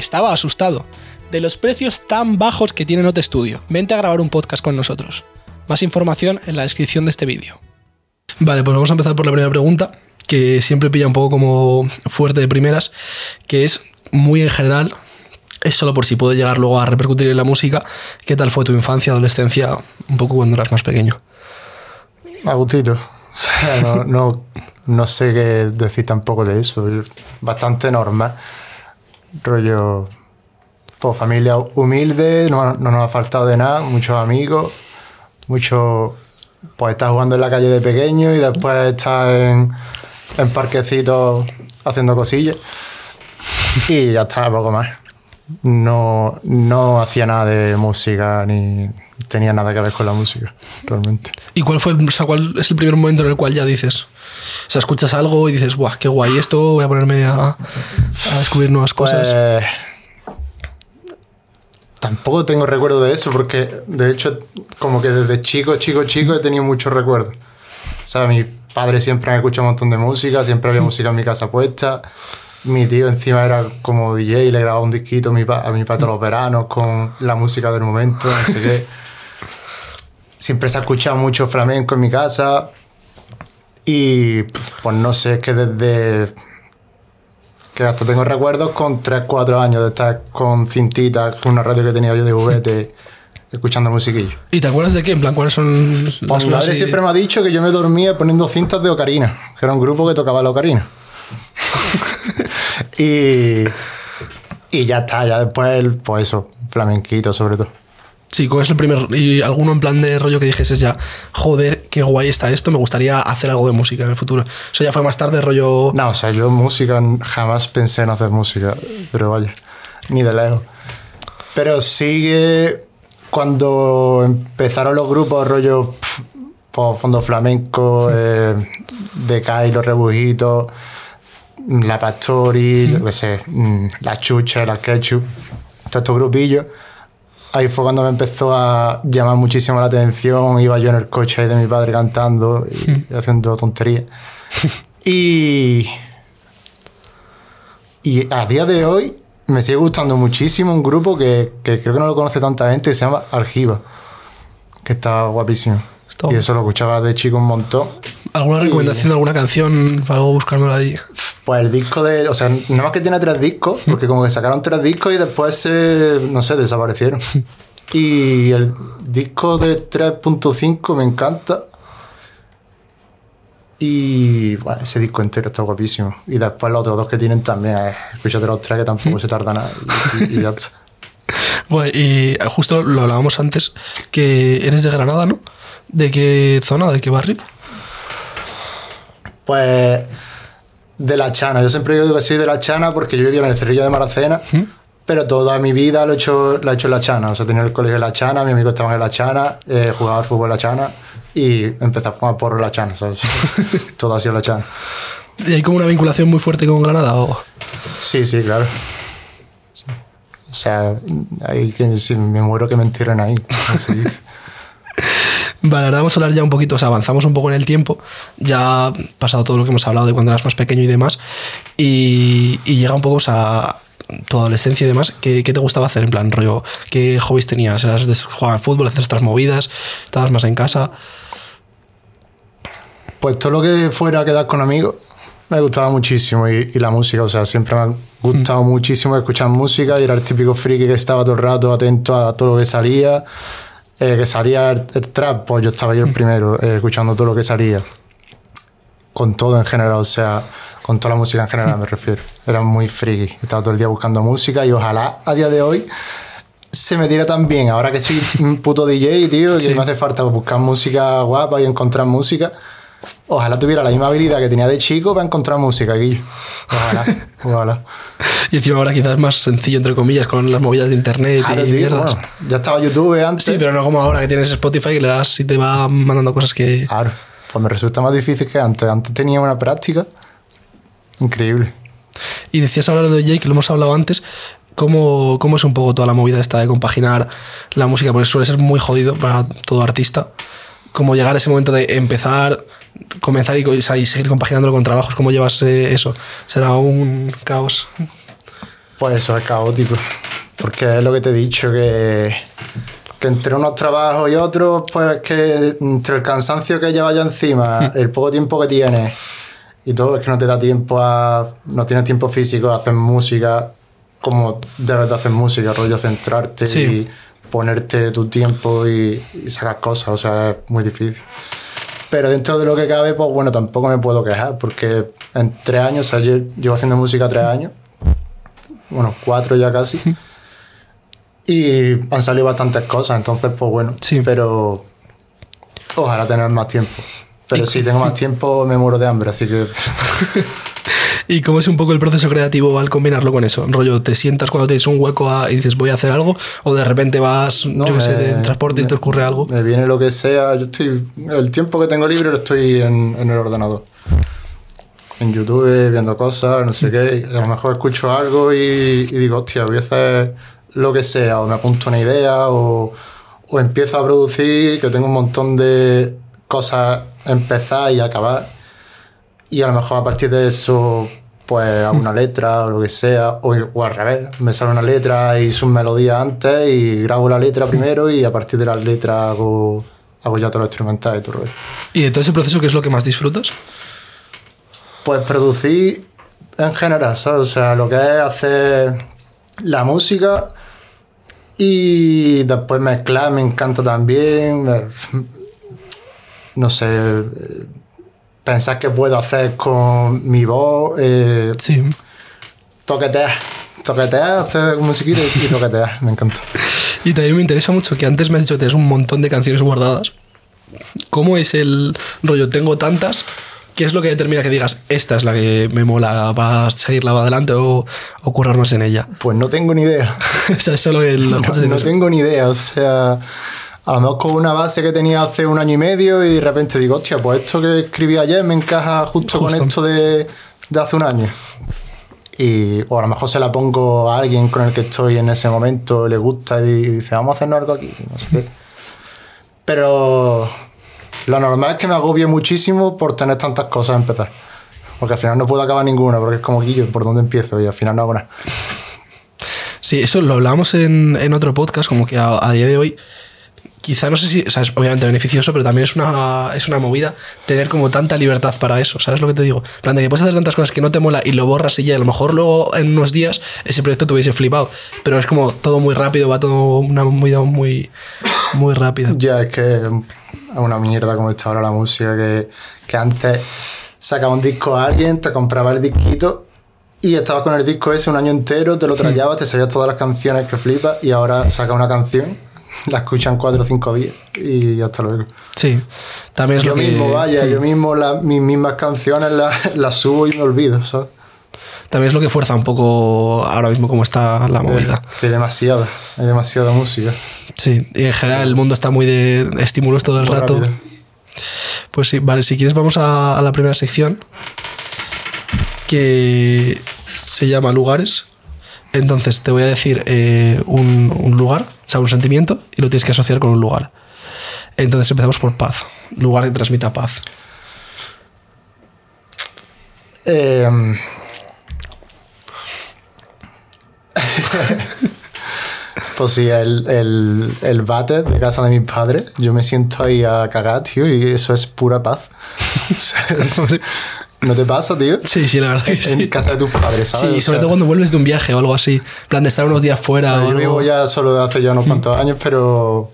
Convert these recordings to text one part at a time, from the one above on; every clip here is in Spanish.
Estaba asustado. De los precios tan bajos que tiene Note Studio. Vente a grabar un podcast con nosotros. Más información en la descripción de este vídeo. Vale, pues vamos a empezar por la primera pregunta, que siempre pilla un poco como fuerte de primeras, que es muy en general, es solo por si puede llegar luego a repercutir en la música. ¿Qué tal fue tu infancia, adolescencia, un poco cuando eras más pequeño? A gustito. O no, no, no sé qué decir tampoco de eso. Bastante normal. Rollo. Pues familia humilde, no, no nos ha faltado de nada, muchos amigos, mucho. Pues estar jugando en la calle de pequeño y después estar en, en parquecitos haciendo cosillas. Y ya está, poco más. No, no hacía nada de música ni tenía nada que ver con la música, realmente. ¿Y cuál fue o sea, cuál es el primer momento en el cual ya dices, o sea, escuchas algo y dices, ¡buah, qué guay esto! Voy a ponerme a, a descubrir nuevas cosas. Pues, tampoco tengo recuerdo de eso, porque de hecho, como que desde chico, chico, chico he tenido muchos recuerdos. O sea, mi padre siempre me escuchado un montón de música, siempre había música en mi casa puesta. Mi tío encima era como DJ y le grababa un disquito a mi, pa- a mi todos los veranos con la música del momento, no sé qué. Siempre se ha escuchado mucho flamenco en mi casa. Y pues no sé, es que desde que hasta tengo recuerdos con 3, 4 años de estar con cintitas, con una radio que tenía yo de juguete, escuchando musiquillo. ¿Y te acuerdas de qué? En plan, ¿cuáles son las Pues mi madre siempre me ha dicho que yo me dormía poniendo cintas de Ocarina, que era un grupo que tocaba la Ocarina. y, y ya está, ya después, pues eso, flamenquito sobre todo. Sí, ¿cuál es el primer? Y alguno en plan de rollo que dijes ya, joder, qué guay está esto, me gustaría hacer algo de música en el futuro. Eso ya fue más tarde, rollo. No, o sea, yo música jamás pensé en hacer música, pero vaya, ni de lejos. Pero sí que cuando empezaron los grupos, rollo pf, pues, fondo flamenco, eh, de Kai, los rebujitos, la Pastori, yo qué sé, mm, la Chucha, la Ketchup, todos estos grupillos. Ahí fue cuando me empezó a llamar muchísimo la atención. Iba yo en el coche ahí de mi padre cantando y haciendo tonterías. Y, y a día de hoy me sigue gustando muchísimo un grupo que, que creo que no lo conoce tanta gente, que se llama Argiva, que está guapísimo. Está y eso lo escuchaba de chico un montón. ¿Alguna recomendación de alguna canción para luego buscármelo ahí? Pues el disco de. O sea, nada más que tiene tres discos, porque como que sacaron tres discos y después se. No sé, desaparecieron. Y el disco de 3.5 me encanta. Y bueno, ese disco entero está guapísimo. Y después los otros dos que tienen también. Eh, escúchate los tres que tampoco se tarda nada. Y, y- y ya está. Bueno, y justo lo hablábamos antes, que eres de Granada, ¿no? ¿De qué zona, de qué barrio? Pues de la Chana. Yo siempre digo que soy de la Chana porque yo vivía en el Cerrillo de Maracena, pero toda mi vida lo he hecho, la he hecho en la Chana. O sea, tenía el colegio en la Chana, mis amigos estaban en la Chana, eh, jugaba al fútbol en la Chana y empecé a fumar porro en la Chana, ¿sabes? Todo ha sido la Chana. ¿Y hay como una vinculación muy fuerte con Granada? O... Sí, sí, claro. O sea, ahí que si me muero que me entierren ahí. Vale, ahora vamos a hablar ya un poquito, o sea, avanzamos un poco en el tiempo, ya ha pasado todo lo que hemos hablado de cuando eras más pequeño y demás, y, y llega un poco o sea, tu adolescencia y demás, ¿qué, qué te gustaba hacer? En plan, rollo, ¿qué hobbies tenías? ¿Eras de jugar al fútbol, hacer otras movidas? ¿Estabas más en casa? Pues todo lo que fuera quedar con amigos me gustaba muchísimo y, y la música, o sea, siempre me ha gustado muchísimo escuchar música y era el típico friki que estaba todo el rato atento a todo lo que salía, eh, que salía el, el trap, pues yo estaba yo el primero, eh, escuchando todo lo que salía, con todo en general, o sea, con toda la música en general me refiero, era muy friki, estaba todo el día buscando música y ojalá a día de hoy se me diera tan bien, ahora que soy un puto DJ, tío, que Sí. me hace falta buscar música guapa y encontrar música. Ojalá tuviera la misma habilidad que tenía de chico para encontrar música, Guillo. Ojalá, ojalá. Y encima ahora quizás es más sencillo, entre comillas, con las movidas de internet Claro, y tío, mierdas. bueno, ya estaba YouTube antes. Sí, pero no como ahora que tienes Spotify que le das y te va mandando cosas que... Claro, pues me resulta más difícil que antes. Antes tenía una práctica increíble. Y decías hablar de DJ, que lo hemos hablado antes. ¿Cómo, ¿Cómo es un poco toda la movida esta de compaginar la música? Porque suele ser muy jodido para todo artista. Como llegar a ese momento de empezar, comenzar y, y seguir compaginándolo con trabajos. ¿Cómo llevas eh, eso? ¿Será un caos? Pues eso es caótico. Porque es lo que te he dicho, que, que entre unos trabajos y otros, pues que entre el cansancio que llevas ya encima, el poco tiempo que tienes y todo, es que no te da tiempo a. no tienes tiempo físico a hacer música como debes de hacer música, rollo centrarte Sí. y ponerte tu tiempo y, y sacar cosas, o sea, es muy difícil. Pero dentro de lo que cabe, pues bueno, tampoco me puedo quejar, porque en tres años, o sea, yo llevo haciendo música tres años, bueno, cuatro ya casi, y han salido bastantes cosas, entonces, pues bueno, Sí. pero ojalá tener más tiempo. Pero si tengo más tiempo, me muero de hambre, así que ¿Y cómo es un poco el proceso creativo al combinarlo con eso? Rollo, ¿te sientas cuando tienes un hueco a- y dices voy a hacer algo? ¿O de repente vas, No, yo qué sé, me- de transporte y te me- ocurre algo? Me viene lo que sea. Yo estoy. El tiempo que tengo libre lo estoy en, en el ordenador. En YouTube, viendo cosas, no sé qué. y a lo mejor escucho algo y, y digo, hostia, voy a hacer lo que sea. O me apunto una idea o, o empiezo a producir, que tengo un montón de cosas a empezar y acabar. Y a lo mejor a partir de eso, pues hago una letra o lo que sea, o, o al revés, me sale una letra y sus melodías antes y grabo la letra primero y a partir de las letras hago, hago ya todo lo instrumental y todo el rollo. ¿Y de todo ese proceso qué es lo que más disfrutas? Pues producir en general, ¿sabes? O sea, lo que es hacer la música y después mezclar me encanta también. No sé, pensar qué puedo hacer con mi voz, eh, Sí. toquetear. Toquetear, hacer musiquita y, toquetear, me encanta. Y también me interesa mucho que antes me has dicho que tienes un montón de canciones guardadas. ¿Cómo es el rollo? Tengo tantas. ¿Qué es lo que determina que digas, esta es la que me mola para seguirla para adelante o, o currar más en ella? Pues no tengo ni idea. o sea, es solo el... No, no tengo ni idea, o sea, a lo mejor con una base que tenía hace un año y medio y de repente digo, hostia, pues esto que escribí ayer me encaja justo, Justo. con esto de, de hace un año. Y, o a lo mejor se la pongo a alguien con el que estoy en ese momento, le gusta y dice, vamos a hacernos algo aquí, no sé qué. Pero lo normal es que me agobie muchísimo por tener tantas cosas a empezar. Porque al final no puedo acabar ninguna, porque es como Guillo, ¿por dónde empiezo? Y al final no hago nada. Sí, eso lo hablábamos en, en otro podcast, como que a, a día de hoy, quizá no sé si, o sea, es obviamente beneficioso, pero también es una, es una movida tener como tanta libertad para eso, ¿sabes lo que te digo? En plan, de que puedes hacer tantas cosas que no te mola y lo borras y ya, a lo mejor luego en unos días ese proyecto te hubiese flipado, pero es como todo muy rápido, va todo una movida muy, muy rápida. Ya, es que es una mierda como está ahora la música, que, que antes sacaba un disco a alguien, te compraba el disquito y estabas con el disco ese un año entero, te lo trayabas, te sabías todas las canciones que flipas y ahora saca una canción, la escuchan cuatro o cinco días y hasta luego. Sí, también es Yo lo que... mismo, vaya, yo mismo la- mis mismas canciones las, las subo y me olvido, ¿sabes? También es lo que fuerza un poco ahora mismo como está la movida. Que hay demasiada, hay demasiada música. Sí, y en general el mundo está muy de estímulos todo el rato. rápido. Pues sí, vale, si quieres vamos a, a la primera sección que se llama lugares. Entonces te voy a decir eh, un, un lugar, o sea, un sentimiento, y lo tienes que asociar con un lugar. Entonces empezamos por paz, lugar que transmita paz. Eh, pues sí, el, el, el váter de casa de mis padres, yo me siento ahí a cagar, tío, y eso es pura paz. ¿No te pasa, tío? Sí, sí, la verdad que sí. En casa de tus padres, ¿sabes? Sí, O sobre sea, todo cuando vuelves de un viaje o algo así. Plan de estar unos días fuera. o Yo algo. vivo ya solo de hace ya unos cuantos años, pero,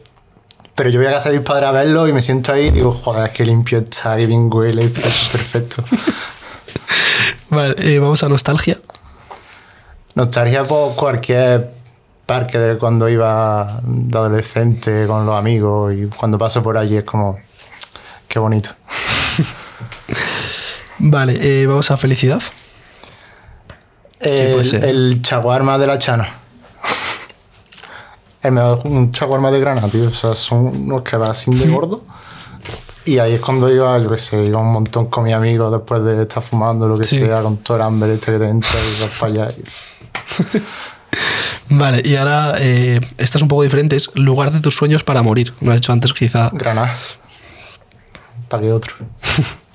pero yo voy a casa de mis padres a verlo y me siento ahí y digo, joder, qué limpio está, qué bien huele, esto es perfecto. Vale, eh, vamos a nostalgia. Nostalgia por cualquier parque de cuando iba de adolescente con los amigos y cuando paso por allí es como, qué bonito. Vale, eh, vamos a felicidad. El, el chaguarma de la chana. El mejor- un chaguarma de Granada, tío. O sea, son unos que va así de gordo. Y ahí es cuando iba, yo qué sé, iba un montón con mis amigos después de estar fumando, lo que Sí. sea, con todo el hambre este que te entra y vas para allá. y- Vale, y ahora eh, esta es un poco diferente, es lugar de tus sueños para morir. Me lo has dicho antes, quizá. Granada. ¿Para qué otro?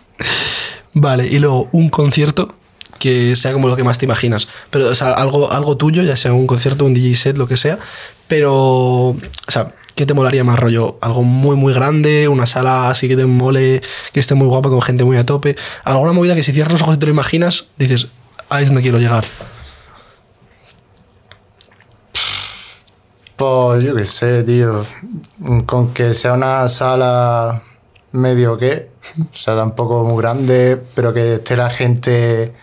Vale, y luego un concierto que sea como lo que más te imaginas. Pero, o sea, algo, algo tuyo, ya sea un concierto, un DJ set, lo que sea. Pero, o sea, ¿qué te molaría más rollo? Algo muy, muy grande, una sala así que te mole, que esté muy guapa, con gente muy a tope. Alguna movida que si cierras los ojos y te lo imaginas, dices, ahí es donde quiero llegar. Pues yo qué sé, tío. Con que sea una sala medio que, o sea, tampoco muy grande, pero que esté la gente.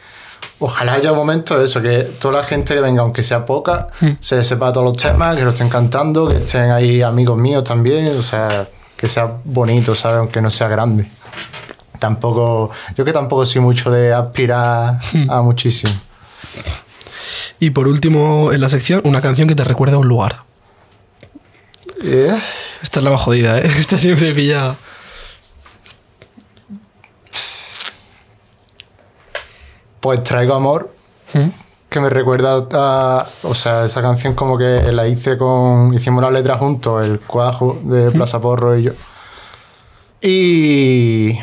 Ojalá haya un momento eso, que toda la gente que venga, aunque sea poca, se sepa todos los temas, que lo estén cantando, que estén ahí amigos míos también, o sea, que sea bonito, ¿sabes? Aunque no sea grande. Tampoco, yo que tampoco soy mucho de aspirar a muchísimo. Y por último, en la sección, una canción que te recuerda a un lugar. Eh, Esta es la más jodida, ¿eh? Esta siempre pilla. Pues traigo amor, ¿Mm? que me recuerda a. O sea, esa canción como que la hice con. Hicimos la letra juntos, el cuajo de Plaza Porro y yo. Y.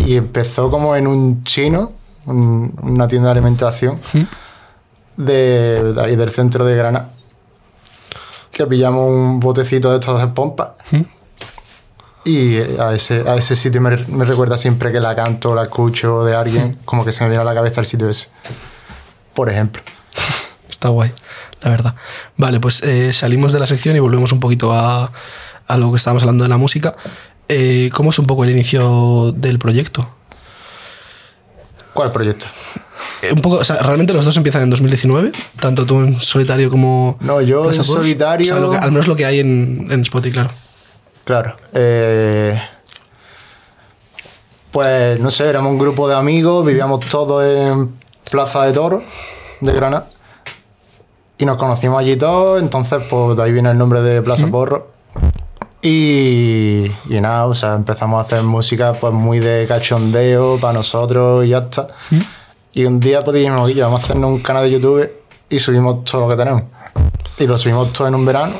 Y empezó como en un chino, un- una tienda de alimentación, de, de ahí del centro de Granada. Que pillamos un botecito de estos de pompa. Y a ese, a ese sitio me, me recuerda siempre que la canto, la escucho de alguien, como que se me viene a la cabeza el sitio ese. Por ejemplo. Está guay, la verdad. Vale, pues eh, salimos de la sección y volvemos un poquito a, a lo que estábamos hablando de la música. Eh, ¿Cómo es un poco el inicio del proyecto? ¿Cuál proyecto? Eh, un poco, o sea, realmente los dos empiezan en 2019, tanto tú en solitario como. No, yo en solitario- O sea, lo que- al menos lo que hay en, en Spotify, claro. Claro. eh, pues no sé, éramos un grupo de amigos, vivíamos todos en Plaza de Toro de Granada. Y nos conocimos allí todos, entonces pues de ahí viene el nombre de Plaza Porro. Y, y nada, o sea, empezamos a hacer música pues muy de cachondeo para nosotros y ya está. Y un día pues dijimos, "Oye, vamos a hacernos un canal de YouTube y subimos todo lo que tenemos. Y lo subimos todo en un verano.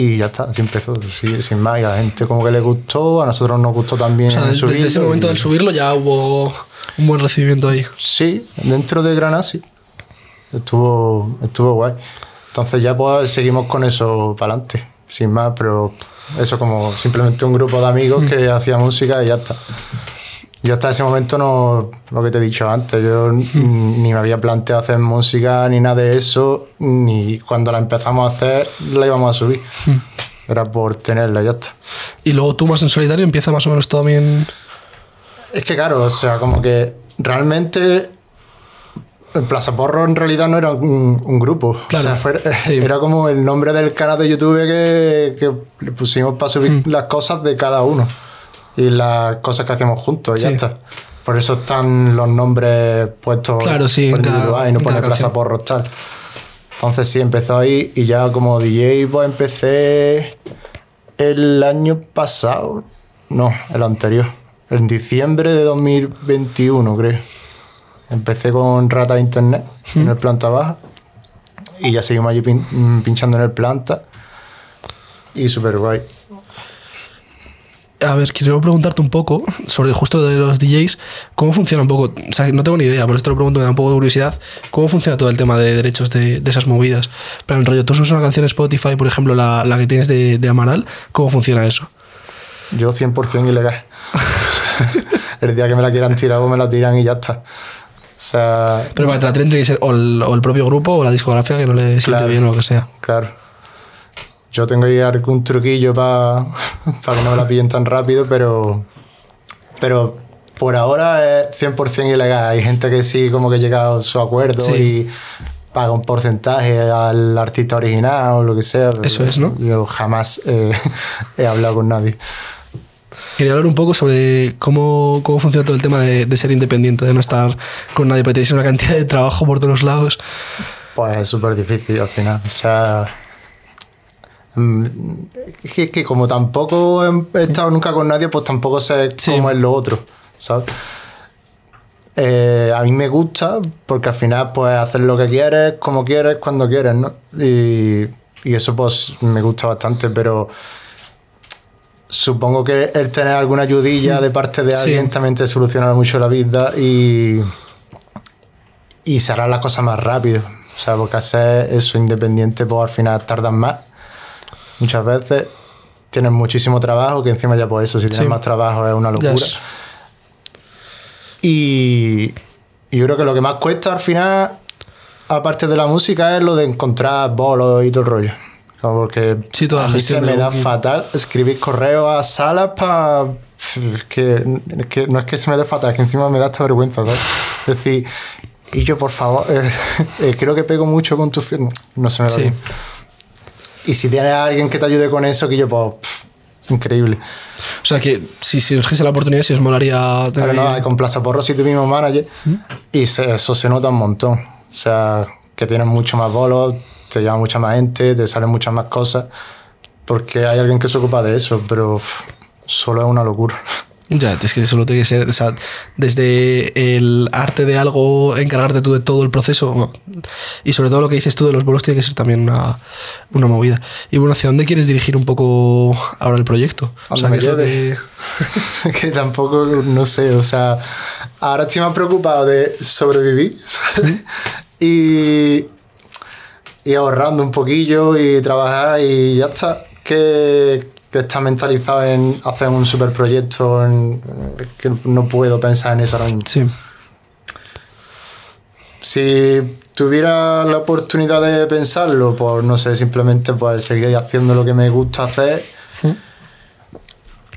Y ya está, así empezó, sí, sin más. Y a la gente como que le gustó, a nosotros nos gustó también O sea, desde ese momento y- del subirlo ya hubo un buen recibimiento ahí. Sí, dentro de Granada sí. Estuvo, estuvo guay. Entonces ya pues seguimos con eso para adelante, sin más, pero eso como simplemente un grupo de amigos que hacía música y ya está. Yo hasta ese momento no, lo que te he dicho antes, yo ni me había planteado hacer música ni nada de eso, ni cuando la empezamos a hacer la íbamos a subir. Era por tenerla y ya está. Y luego tú más en solitario empieza más o menos todo bien. Es que claro, o sea, como que realmente el Plaza Porro en realidad no era un, un grupo. Claro, O sea, fue- sí. era como el nombre del canal de YouTube que, que le pusimos para subir Hmm. las cosas de cada uno. Y las cosas que hacíamos juntos, y ya está. Por eso están los nombres puestos Claro, sí, por en cada- individual y no pone Plaza. Porro tal. Entonces sí, empezó ahí y ya como DJ pues empecé el año pasado. No, el anterior. En diciembre de 2021, creo. Empecé con Rata Internet en el planta baja. Y ya seguimos allí pin- mm, pinchando en el planta. Y súper guay. A ver, quiero preguntarte un poco sobre justo de los DJs, cómo funciona un poco, o sea, no tengo ni idea, por eso te lo pregunto, me da un poco de curiosidad, cómo funciona todo el tema de derechos de, de esas movidas. Pero en rollo, tú subes una canción Spotify, por ejemplo, la, la que tienes de, de Amaral, ¿cómo funciona eso? Yo 100% ilegal. el día que me la quieran tirar, pues me la tiran y ya está. O sea, Pero para que te la tiene que ser o el, o el propio grupo o la discográfica que no le siente Claro. bien o lo que sea. Claro. Yo tengo ir algún truquillo para que no me la pillen tan rápido, pero, pero por ahora es 100% ilegal. Hay gente que sí como que llega a su acuerdo Sí. y paga un porcentaje al artista original o lo que sea. Eso es, ¿no? Yo jamás eh, he hablado con nadie. Quería hablar un poco sobre cómo, cómo funciona todo el tema de, de ser independiente, de no estar con nadie, porque tenéis una cantidad de trabajo por todos lados. Pues es súper difícil al final. O sea. Mm, Es que, como tampoco he estado nunca con nadie, pues tampoco sé Sí. cómo es lo otro, ¿sabes? Eh, a mí me gusta porque al final puedes hacer lo que quieres, como quieres, cuando quieres, ¿no? Y, y eso pues me gusta bastante, pero supongo que el tener alguna ayudilla de parte de Sí. alguien también te solucionará mucho la vida y, y se harán las cosas más rápido. O sea, porque hacer eso independiente, pues al final tardan más. Muchas veces tienes muchísimo trabajo, que encima ya pues eso, si tienes Sí. más trabajo es una locura. Y, y yo creo que lo que más cuesta al final, aparte de la música, es lo de encontrar bolos y todo el rollo. Como porque Sí, toda la a mí se me da fatal escribir correos a salas para... Que, es que no es que se me dé fatal, es que encima me da esta vergüenza, ¿sabes? Es decir, y yo por favor, eh, eh, creo que pego mucho con tu firma. No se me da Sí. bien. Y si tienes a alguien que te ayude con eso, que yo, pues, pff, increíble. O sea que si, si surgiese la oportunidad, si os molaría tener. Pero no, con Plaza Porro si tu mismo manager y se- eso se nota un montón. O sea, que tienes mucho más bolos, te llama mucha más gente, te salen muchas más cosas, porque hay alguien que se ocupa de eso, pero uf, solo es una locura. Ya, es que solo tiene que ser, o sea, desde el arte de algo, encargarte tú de todo el proceso y sobre todo lo que dices tú de los bolos tiene que ser también una, una movida. Y bueno, ¿hacia dónde quieres dirigir un poco ahora el proyecto? O sea, Donde ¿qué es lo me que- que tampoco, no sé, o sea, ahora estoy más preocupado de sobrevivir y, y ahorrando un poquillo y trabajar y ya está. Que, que está mentalizado en hacer un super proyecto, en, que no puedo pensar en eso ahora mismo. Sí, Si tuviera la oportunidad de pensarlo, pues no sé, simplemente pues seguir haciendo lo que me gusta hacer,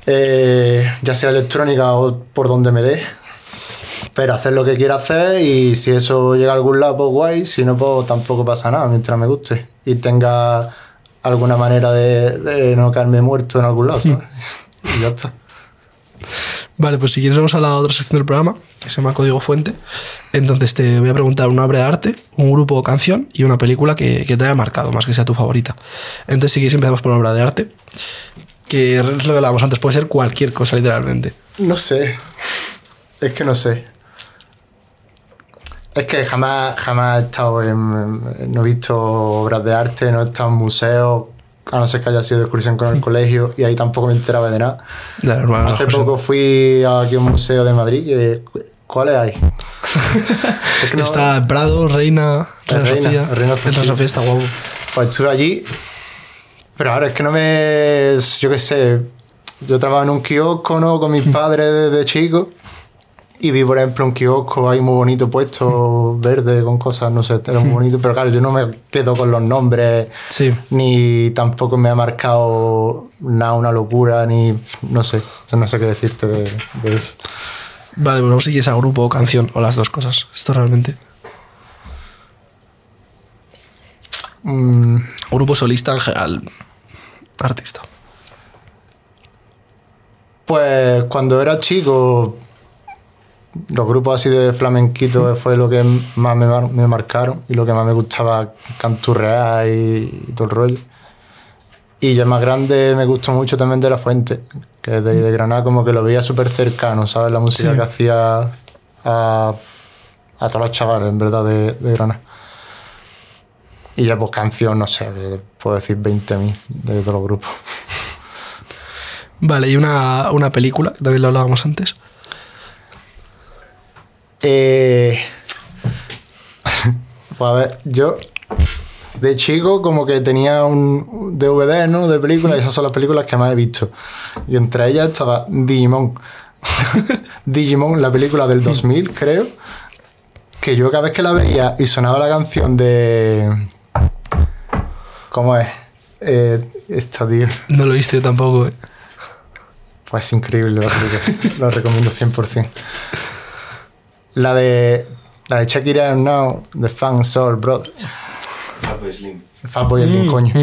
eh, ya sea electrónica o por donde me dé, pero hacer lo que quiera hacer y si eso llega a algún lado, pues guay, si no, pues tampoco pasa nada mientras me guste y tenga alguna manera de, de no caerme muerto en algún lado, ¿sabes? Y ya está. Vale, pues si quieres vamos a la otra sección del programa, que se llama Código Fuente. Entonces te voy a preguntar una obra de arte, un grupo o canción y una película que, que te haya marcado, más que sea tu favorita. Entonces si quieres empezamos por una obra de arte, que es lo que hablábamos antes, puede ser cualquier cosa literalmente. No sé. Es que no sé. Es que jamás, jamás he estado en. No he visto obras de arte, no he estado en museos, a no ser que haya sido de excursión con el colegio, y ahí tampoco me enteraba de nada. Normal, Hace poco fui aquí a un museo de Madrid. y, ¿Cuáles hay? Es que no- Está Prado, Reina, Reina, Reina, Sofía. Reina Sofía. Sofía está guapo. Pues estuve allí. Pero ahora es que no me. Yo qué sé. Yo trabajaba en un kiosco, ¿no? Con mis padres desde chico. Y vi, por ejemplo, un kiosco ahí muy bonito puesto, verde, con cosas, no sé, era muy bonito. Pero claro, yo no me quedo con los nombres, Sí. ni tampoco me ha marcado nada, una locura, ni. No sé. No sé qué decirte de, de eso. Vale, pues vamos si quieres a grupo o canción, o las dos cosas. Esto realmente. Mm, Grupo solista en general. Artista. Pues cuando era chico, los grupos así de flamenquito fue lo que más me, mar- me marcaron y lo que más me gustaba canturrear y, y todo el rollo. Y ya más grande me gustó mucho también de La Fuente, que de, de Granada, como que lo veía súper cercano, ¿sabes? La música Sí. que hacía a, a todos los chavales, en verdad, de, de Granada. Y ya pues canción, no sé, puedo decir 20.000 de todos los grupos. Vale, y una, una película, que también lo hablábamos antes. Eh, pues a ver, yo de chico como que tenía un DVD, ¿no? De películas, y esas son las películas que más he visto. Y entre ellas estaba Digimon. Digimon, la película del 2000, creo. Que yo cada vez que la veía y sonaba la canción de... ¿Cómo es? Eh, esta, tío. No lo he visto yo tampoco. eh. Pues es increíble película. Lo recomiendo 100%. La de. La de Shakira Now, The Fan Soul Brother. Fatboy Slim. Fatboy Mm, el coño.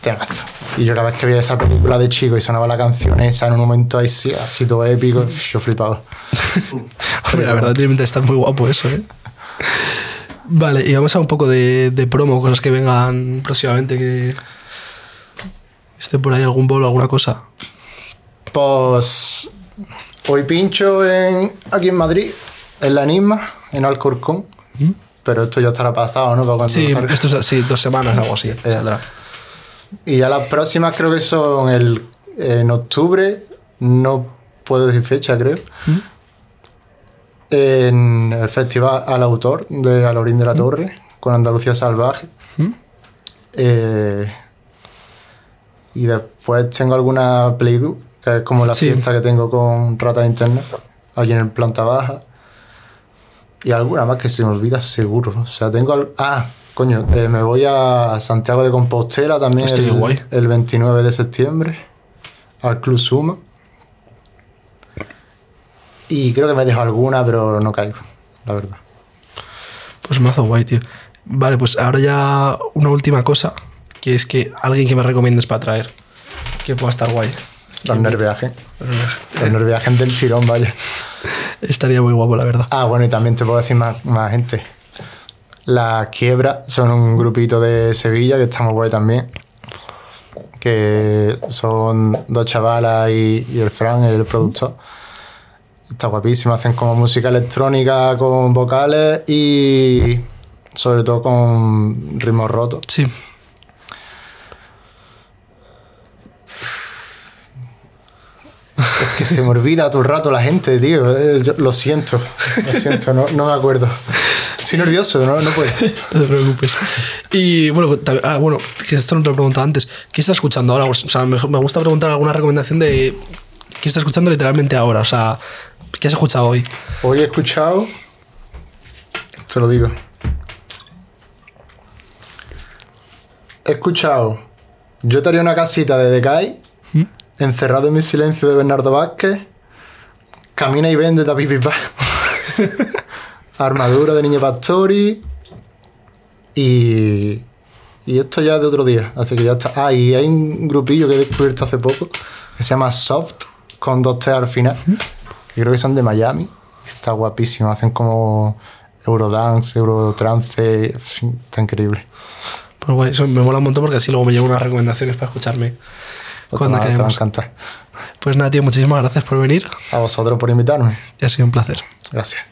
Temazo. Y yo cada vez que veía esa película de chico y sonaba la canción esa en un momento así, así todo épico, yo flipaba. Hombre, la verdad, tiene de estar muy guapo eso, ¿eh? Vale, y vamos a un poco de, de promo, cosas que vengan próximamente, que esté por ahí algún bolo, alguna cosa. Pues. Hoy pincho en, aquí en Madrid, en la Enigma, en Alcorcón. Pero esto ya estará pasado, ¿no? Para Sí, esto es así, dos semanas, algo así. saldrá. Y ya las próximas creo que son el, en octubre, no puedo decir fecha, creo. ¿Mm? En el Festival al Autor de Alorín de la Torre, con Andalucía Salvaje. ¿Mm? Eh, y después tengo alguna Play-Do, que es como la Sí. fiesta que tengo con Rata de Internet, allí en el planta baja. Y alguna más que se me olvida seguro. O sea, tengo... al- Ah, coño, eh, me voy a Santiago de Compostela también Hostia, el, guay. el 29 de septiembre, al Club Suma. Y creo que me dejo alguna, pero no caigo, la verdad. Pues mazo guay, tío. Vale, pues ahora ya una última cosa, que es que alguien que me recomiendes para traer, que pueda estar guay. Los nerviajes. Los nerviajes del tirón, vaya. Estaría muy guapo, la verdad. Ah, bueno, y también te puedo decir más, más gente. La Quiebra son un grupito de Sevilla que está muy guay también. Que son dos chavalas y, y el Fran, el productor. Está guapísimo, hacen como música electrónica con vocales y sobre todo con ritmos rotos. Sí. Es que se me olvida todo el rato la gente, tío. Eh, yo lo siento, lo siento, no, no me acuerdo. Estoy nervioso, no, no puedo. No te preocupes. Y bueno, también- ah, bueno, esto no te lo he preguntado antes. ¿Qué estás escuchando ahora? O sea, me, me gusta preguntar alguna recomendación de qué estás escuchando literalmente ahora. O sea, ¿qué has escuchado hoy? Hoy he escuchado. Te lo digo. He escuchado. Yo te haría una casita de Decay. Encerrado en mi silencio de Bernardo Vázquez. Camina y vende de David Bisbal. Armadura de Niño Pastori. Y. Y esto ya es de otro día. Así que ya está. Ah, y hay un grupillo que he descubierto hace poco. Que se llama Soft. Con dos T al final. Que creo que son de Miami. Está guapísimo. Hacen como Eurodance, Eurotrance. Está increíble. Pues guay, eso me mola un montón porque así luego me llevo unas recomendaciones para escucharme Pues cuando te va- te va a quedemos. encantar. Pues nada, tío, muchísimas gracias por venir A vosotros por invitarme. y ha sido un placer. Gracias.